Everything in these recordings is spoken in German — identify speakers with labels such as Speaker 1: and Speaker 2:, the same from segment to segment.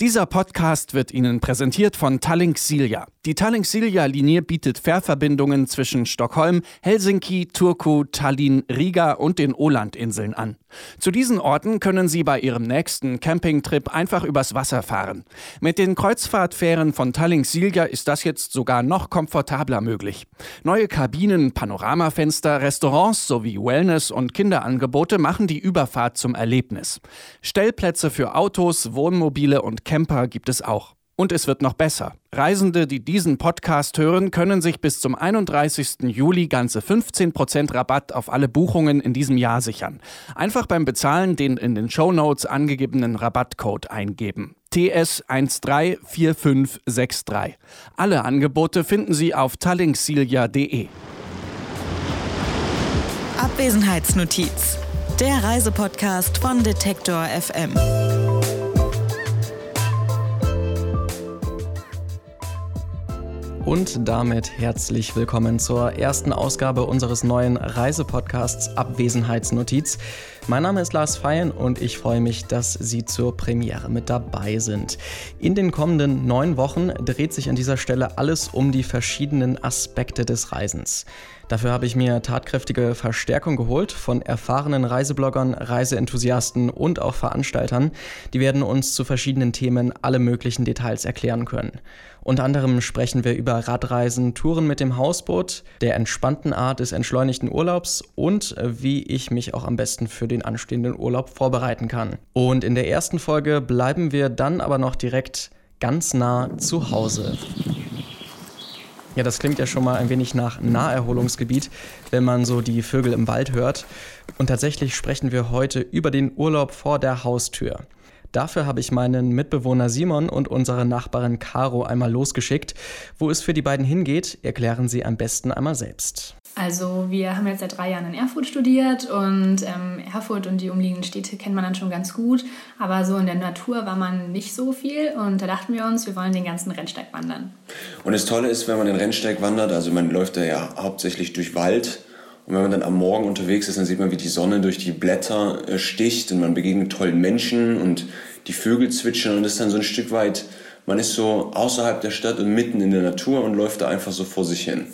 Speaker 1: Dieser Podcast wird Ihnen präsentiert von Tallink Silja. Die Tallink Silja Linie bietet Fährverbindungen zwischen Stockholm, Helsinki, Turku, Tallinn, Riga und den Ålandinseln an. Zu diesen Orten können Sie bei Ihrem nächsten Campingtrip einfach übers Wasser fahren. Mit den Kreuzfahrtfähren von Tallink Silja ist das jetzt sogar noch komfortabler möglich. Neue Kabinen, Panoramafenster, Restaurants sowie Wellness- und Kinderangebote machen die Überfahrt zum Erlebnis. Stellplätze für Autos, Wohnmobile und Camper gibt es auch. Und es wird noch besser. Reisende, die diesen Podcast hören, können sich bis zum 31. Juli ganze 15% Rabatt auf alle Buchungen in diesem Jahr sichern. Einfach beim Bezahlen den in den Show Notes angegebenen Rabattcode eingeben. TS134563. Alle Angebote finden Sie auf tallinksilja.de.
Speaker 2: Abwesenheitsnotiz. Der Reisepodcast von Detektor FM.
Speaker 3: Und damit herzlich willkommen zur ersten Ausgabe unseres neuen Reisepodcasts Abwesenheitsnotiz. Mein Name ist Lars Feyen und ich freue mich, dass Sie zur Premiere mit dabei sind. In den kommenden neun Wochen dreht sich an dieser Stelle alles um die verschiedenen Aspekte des Reisens. Dafür habe ich mir tatkräftige Verstärkung geholt von erfahrenen Reisebloggern, Reiseenthusiasten und auch Veranstaltern. Die werden uns zu verschiedenen Themen alle möglichen Details erklären können. Unter anderem sprechen wir über Radreisen, Touren mit dem Hausboot, der entspannten Art des entschleunigten Urlaubs und wie ich mich auch am besten für den anstehenden Urlaub vorbereiten kann. Und in der ersten Folge bleiben wir dann aber noch direkt ganz nah zu Hause. Ja, das klingt ja schon mal ein wenig nach Naherholungsgebiet, wenn man so die Vögel im Wald hört. Und tatsächlich sprechen wir heute über den Urlaub vor der Haustür. Dafür habe ich meinen Mitbewohner Simon und unsere Nachbarin Caro einmal losgeschickt. Wo es für die beiden hingeht, erklären sie am besten einmal selbst.
Speaker 4: Also wir haben jetzt seit drei Jahren in Erfurt studiert und ähm, Erfurt und die umliegenden Städte kennt man dann schon ganz gut, aber so in der Natur war man nicht so viel und da dachten wir uns, wir wollen den ganzen Rennsteig wandern.
Speaker 5: Und das Tolle ist, wenn man den Rennsteig wandert, also man läuft da ja hauptsächlich durch Wald und wenn man dann am Morgen unterwegs ist, dann sieht man, wie die Sonne durch die Blätter äh, sticht und man begegnet tollen Menschen und die Vögel zwitschern und das ist dann so ein Stück weit, man ist so außerhalb der Stadt und mitten in der Natur und läuft da einfach so vor sich hin.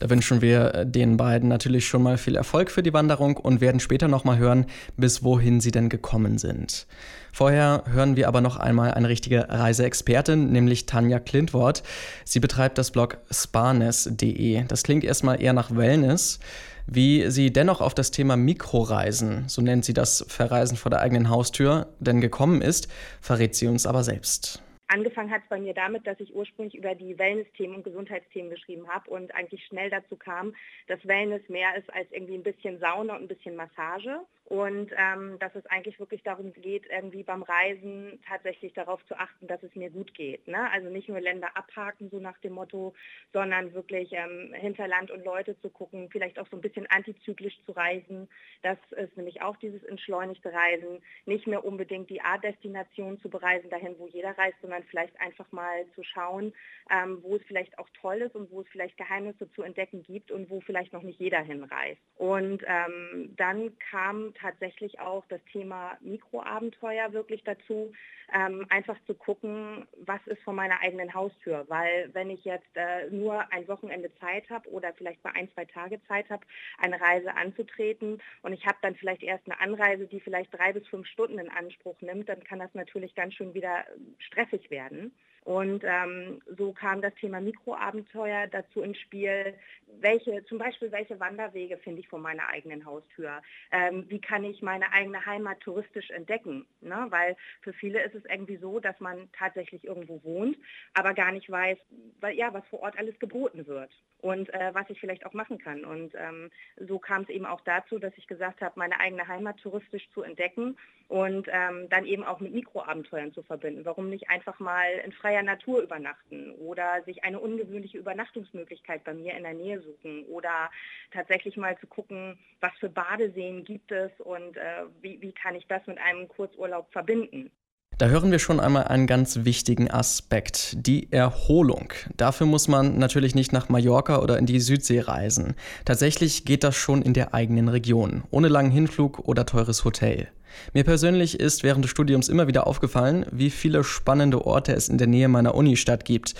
Speaker 3: Da wünschen wir äh, den beiden natürlich schon mal viel Erfolg für die Wanderung und werden später nochmal hören, bis wohin sie denn gekommen sind. Vorher hören wir aber noch einmal eine richtige Reiseexpertin, nämlich Tanja Klintwort. Sie betreibt das Blog sparness.de. Das klingt erstmal eher nach Wellness. Wie sie dennoch auf das Thema Mikroreisen, so nennt sie das Verreisen vor der eigenen Haustür, denn gekommen ist, verrät sie uns aber selbst.
Speaker 6: Angefangen hat es bei mir damit, dass ich ursprünglich über die Wellness-Themen und Gesundheitsthemen geschrieben habe und eigentlich schnell dazu kam, dass Wellness mehr ist als irgendwie ein bisschen Sauna und ein bisschen Massage und ähm, dass es eigentlich wirklich darum geht, irgendwie beim Reisen tatsächlich darauf zu achten, dass es mir gut geht. Ne? Also nicht nur Länder abhaken, so nach dem Motto, sondern wirklich ähm, hinter Land und Leute zu gucken, vielleicht auch so ein bisschen antizyklisch zu reisen. Das ist nämlich auch dieses entschleunigte Reisen, nicht mehr unbedingt die Art-Destination zu bereisen, dahin, wo jeder reist, sondern vielleicht einfach mal zu schauen, ähm, wo es vielleicht auch toll ist und wo es vielleicht Geheimnisse zu entdecken gibt und wo vielleicht noch nicht jeder hinreist. Und ähm, dann kam tatsächlich auch das Thema Mikroabenteuer wirklich dazu, ähm, einfach zu gucken, was ist vor meiner eigenen Haustür. Weil wenn ich jetzt äh, nur ein Wochenende Zeit habe oder vielleicht mal ein, zwei Tage Zeit habe, eine Reise anzutreten und ich habe dann vielleicht erst eine Anreise, die vielleicht drei bis fünf Stunden in Anspruch nimmt, dann kann das natürlich ganz schön wieder stressig werden. Und ähm, so kam das Thema Mikroabenteuer dazu ins Spiel. Welche, zum Beispiel, welche Wanderwege finde ich vor meiner eigenen Haustür? Ähm, wie kann ich meine eigene Heimat touristisch entdecken? Ne? Weil für viele ist es irgendwie so, dass man tatsächlich irgendwo wohnt, aber gar nicht weiß, weil, ja, was vor Ort alles geboten wird und äh, was ich vielleicht auch machen kann. Und ähm, so kam es eben auch dazu, dass ich gesagt habe, meine eigene Heimat touristisch zu entdecken und ähm, dann eben auch mit Mikroabenteuern zu verbinden. Warum nicht einfach mal in freier Natur übernachten oder sich eine ungewöhnliche Übernachtungsmöglichkeit bei mir in der Nähe suchen oder tatsächlich mal zu gucken, was für Badeseen gibt es und äh, wie, wie kann ich das mit einem Kurzurlaub verbinden.
Speaker 3: Da hören wir schon einmal einen ganz wichtigen Aspekt, die Erholung. Dafür muss man natürlich nicht nach Mallorca oder in die Südsee reisen. Tatsächlich geht das schon in der eigenen Region, ohne langen Hinflug oder teures Hotel. Mir persönlich ist während des Studiums immer wieder aufgefallen, wie viele spannende Orte es in der Nähe meiner Unistadt gibt.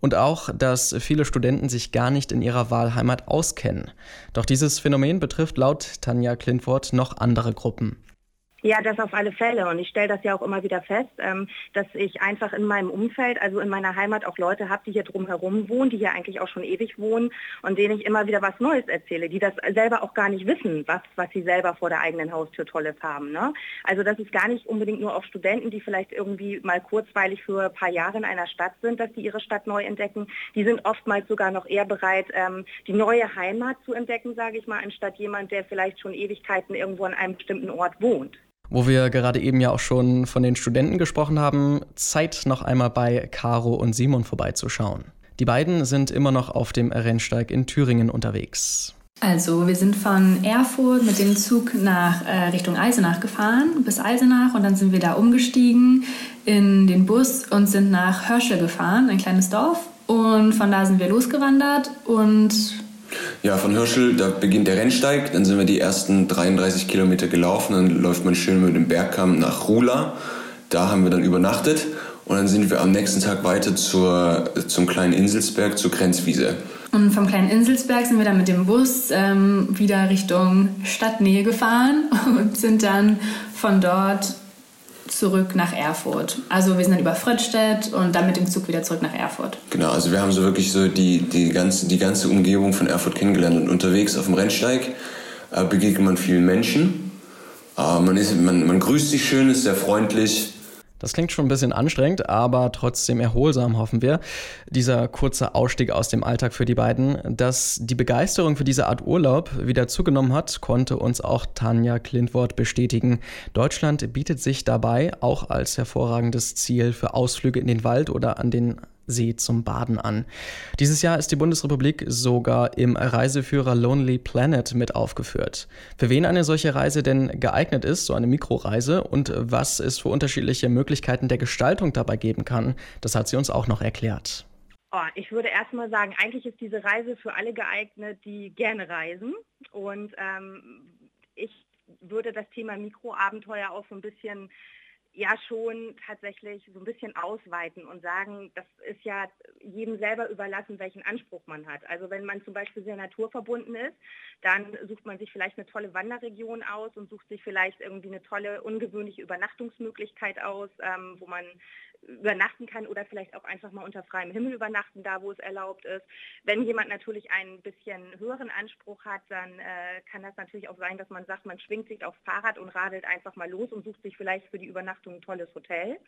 Speaker 3: Und auch, dass viele Studenten sich gar nicht in ihrer Wahlheimat auskennen. Doch dieses Phänomen betrifft laut Tanja Klintwort noch andere Gruppen.
Speaker 6: Ja, das auf alle Fälle. Und ich stelle das ja auch immer wieder fest, ähm, dass ich einfach in meinem Umfeld, also in meiner Heimat auch Leute habe, die hier drumherum wohnen, die hier eigentlich auch schon ewig wohnen und denen ich immer wieder was Neues erzähle, die das selber auch gar nicht wissen, was, was sie selber vor der eigenen Haustür Tolles haben. Ne? Also das ist gar nicht unbedingt nur auf Studenten, die vielleicht irgendwie mal kurzweilig für ein paar Jahre in einer Stadt sind, dass die ihre Stadt neu entdecken. Die sind oftmals sogar noch eher bereit, ähm, die neue Heimat zu entdecken, sage ich mal, anstatt jemand, der vielleicht schon Ewigkeiten irgendwo an einem bestimmten Ort wohnt.
Speaker 3: Wo wir gerade eben ja auch schon von den Studenten gesprochen haben, Zeit noch einmal bei Caro und Simon vorbeizuschauen. Die beiden sind immer noch auf dem Rennsteig in Thüringen unterwegs.
Speaker 4: Also wir sind von Erfurt mit dem Zug nach äh, Richtung Eisenach gefahren, bis Eisenach und dann sind wir da umgestiegen in den Bus und sind nach Hörschel gefahren, ein kleines Dorf. Und von da sind wir losgewandert und
Speaker 5: ja, von Hirschel, da beginnt der Rennsteig, dann sind wir die ersten 33 Kilometer gelaufen, dann läuft man schön mit dem Bergkamm nach Rula. Da haben wir dann übernachtet und dann sind wir am nächsten Tag weiter zur, zum kleinen Inselsberg, zur Grenzwiese.
Speaker 4: Und vom kleinen Inselsberg sind wir dann mit dem Bus ähm, wieder Richtung Stadtnähe gefahren und sind dann von dort zurück nach Erfurt. Also wir sind dann über Fröttstedt und dann mit dem Zug wieder zurück nach Erfurt.
Speaker 5: Genau, also wir haben so wirklich so die, die, ganze, die ganze Umgebung von Erfurt kennengelernt. Und unterwegs auf dem Rennsteig äh, begegnet man vielen Menschen. Äh, man, ist, man, man grüßt sich schön, ist sehr freundlich.
Speaker 3: Das klingt schon ein bisschen anstrengend, aber trotzdem erholsam, hoffen wir. Dieser kurze Ausstieg aus dem Alltag für die beiden. Dass die Begeisterung für diese Art Urlaub wieder zugenommen hat, konnte uns auch Tanja Klintwort bestätigen. Deutschland bietet sich dabei auch als hervorragendes Ziel für Ausflüge in den Wald oder an den See zum Baden an. Dieses Jahr ist die Bundesrepublik sogar im Reiseführer Lonely Planet mit aufgeführt. Für wen eine solche Reise denn geeignet ist, so eine Mikroreise, und was es für unterschiedliche Möglichkeiten der Gestaltung dabei geben kann, das hat sie uns auch noch erklärt.
Speaker 6: Oh, ich würde erstmal sagen, eigentlich ist diese Reise für alle geeignet, die gerne reisen. Und ähm, ich würde das Thema Mikroabenteuer auch so ein bisschen ja schon tatsächlich so ein bisschen ausweiten und sagen, das ist ja jedem selber überlassen, welchen Anspruch man hat. Also wenn man zum Beispiel sehr naturverbunden ist, dann sucht man sich vielleicht eine tolle Wanderregion aus und sucht sich vielleicht irgendwie eine tolle, ungewöhnliche Übernachtungsmöglichkeit aus, ähm, wo man übernachten kann oder vielleicht auch einfach mal unter freiem Himmel übernachten, da wo es erlaubt ist. Wenn jemand natürlich einen bisschen höheren Anspruch hat, dann äh, kann das natürlich auch sein, dass man sagt, man schwingt sich aufs Fahrrad und radelt einfach mal los und sucht sich vielleicht für die Übernachtung ein tolles Hotel.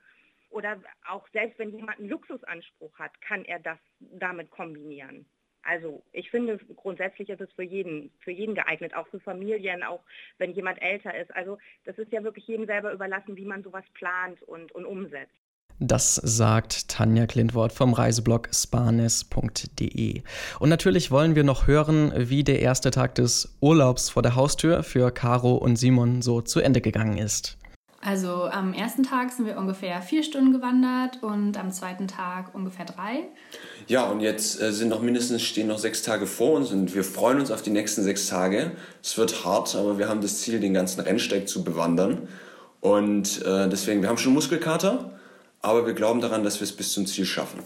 Speaker 6: Oder auch selbst wenn jemand einen Luxusanspruch hat, kann er das damit kombinieren. Also ich finde, grundsätzlich ist es für jeden, für jeden geeignet, auch für Familien, auch wenn jemand älter ist. Also das ist ja wirklich jedem selber überlassen, wie man sowas plant und, und umsetzt.
Speaker 3: Das sagt Tanja Klintwort vom Reiseblog spanes.de. Und natürlich wollen wir noch hören, wie der erste Tag des Urlaubs vor der Haustür für Caro und Simon so zu Ende gegangen ist.
Speaker 4: Also am ersten Tag sind wir ungefähr vier Stunden gewandert und am zweiten Tag ungefähr drei.
Speaker 5: Ja, und jetzt äh, sind noch mindestens stehen noch sechs Tage vor uns und wir freuen uns auf die nächsten sechs Tage. Es wird hart, aber wir haben das Ziel, den ganzen Rennsteig zu bewandern. Und äh, deswegen, wir haben schon Muskelkater aber wir glauben daran, dass wir es bis zum Ziel schaffen.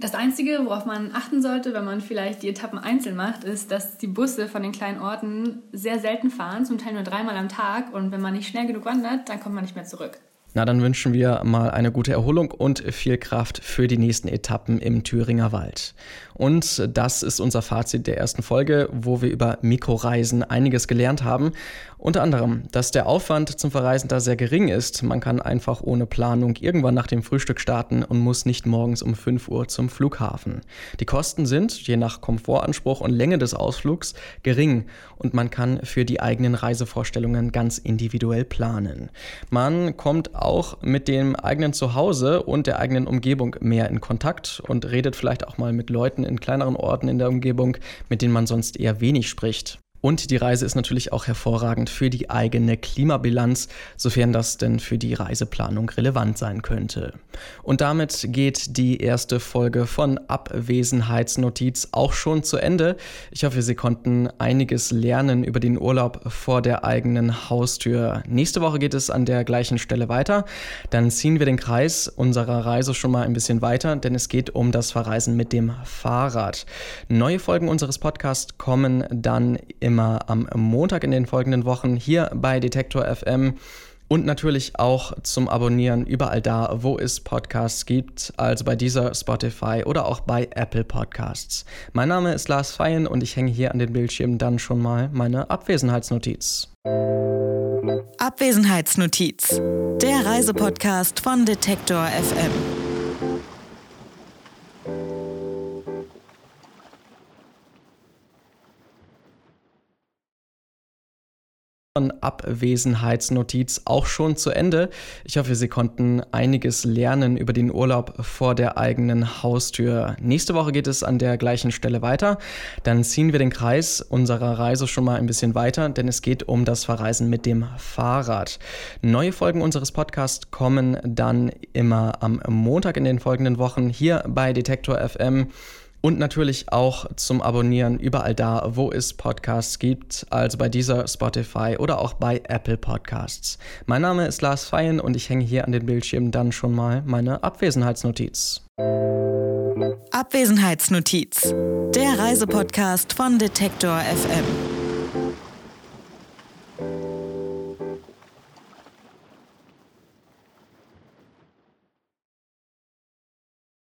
Speaker 4: Das Einzige, worauf man achten sollte, wenn man vielleicht die Etappen einzeln macht, ist, dass die Busse von den kleinen Orten sehr selten fahren, zum Teil nur dreimal am Tag. Und wenn man nicht schnell genug wandert, dann kommt man nicht mehr zurück.
Speaker 3: Na, dann wünschen wir mal eine gute Erholung und viel Kraft für die nächsten Etappen im Thüringer Wald. Und das ist unser Fazit der ersten Folge, wo wir über Mikroreisen einiges gelernt haben. Unter anderem, dass der Aufwand zum Verreisen da sehr gering ist. Man kann einfach ohne Planung irgendwann nach dem Frühstück starten und muss nicht morgens um 5 Uhr zum Flughafen. Die Kosten sind, je nach Komfortanspruch und Länge des Ausflugs, gering und man kann für die eigenen Reisevorstellungen ganz individuell planen. Man kommt auch mit dem eigenen Zuhause und der eigenen Umgebung mehr in Kontakt und redet vielleicht auch mal mit Leuten in kleineren Orten in der Umgebung, mit denen man sonst eher wenig spricht. Und die Reise ist natürlich auch hervorragend für die eigene Klimabilanz, sofern das denn für die Reiseplanung relevant sein könnte. Und damit geht die erste Folge von Abwesenheitsnotiz auch schon zu Ende. Ich hoffe, Sie konnten einiges lernen über den Urlaub vor der eigenen Haustür. Nächste Woche geht es an der gleichen Stelle weiter. Dann ziehen wir den Kreis unserer Reise schon mal ein bisschen weiter, denn es geht um das Verreisen mit dem Fahrrad. Neue Folgen unseres Podcasts kommen dann immer am Montag in den folgenden Wochen hier bei Detektor FM und natürlich auch zum Abonnieren überall da, wo es Podcasts gibt, also bei dieser Spotify oder auch bei Apple Podcasts. Mein Name ist Lars Feyen und ich hänge hier an den Bildschirmen dann schon mal meine Abwesenheitsnotiz.
Speaker 2: Abwesenheitsnotiz, der Reisepodcast von Detektor FM.
Speaker 3: Abwesenheitsnotiz auch schon zu Ende. Ich hoffe, Sie konnten einiges lernen über den Urlaub vor der eigenen Haustür. Nächste Woche geht es an der gleichen Stelle weiter. Dann ziehen wir den Kreis unserer Reise schon mal ein bisschen weiter, denn es geht um das Verreisen mit dem Fahrrad. Neue Folgen unseres Podcasts kommen dann immer am Montag in den folgenden Wochen hier bei Detektor FM. Und natürlich auch zum Abonnieren überall da, wo es Podcasts gibt, also bei dieser Spotify oder auch bei Apple Podcasts. Mein Name ist Lars Feyen und ich hänge hier an den Bildschirmen dann schon mal meine Abwesenheitsnotiz.
Speaker 2: Abwesenheitsnotiz, der Reisepodcast von Detektor FM.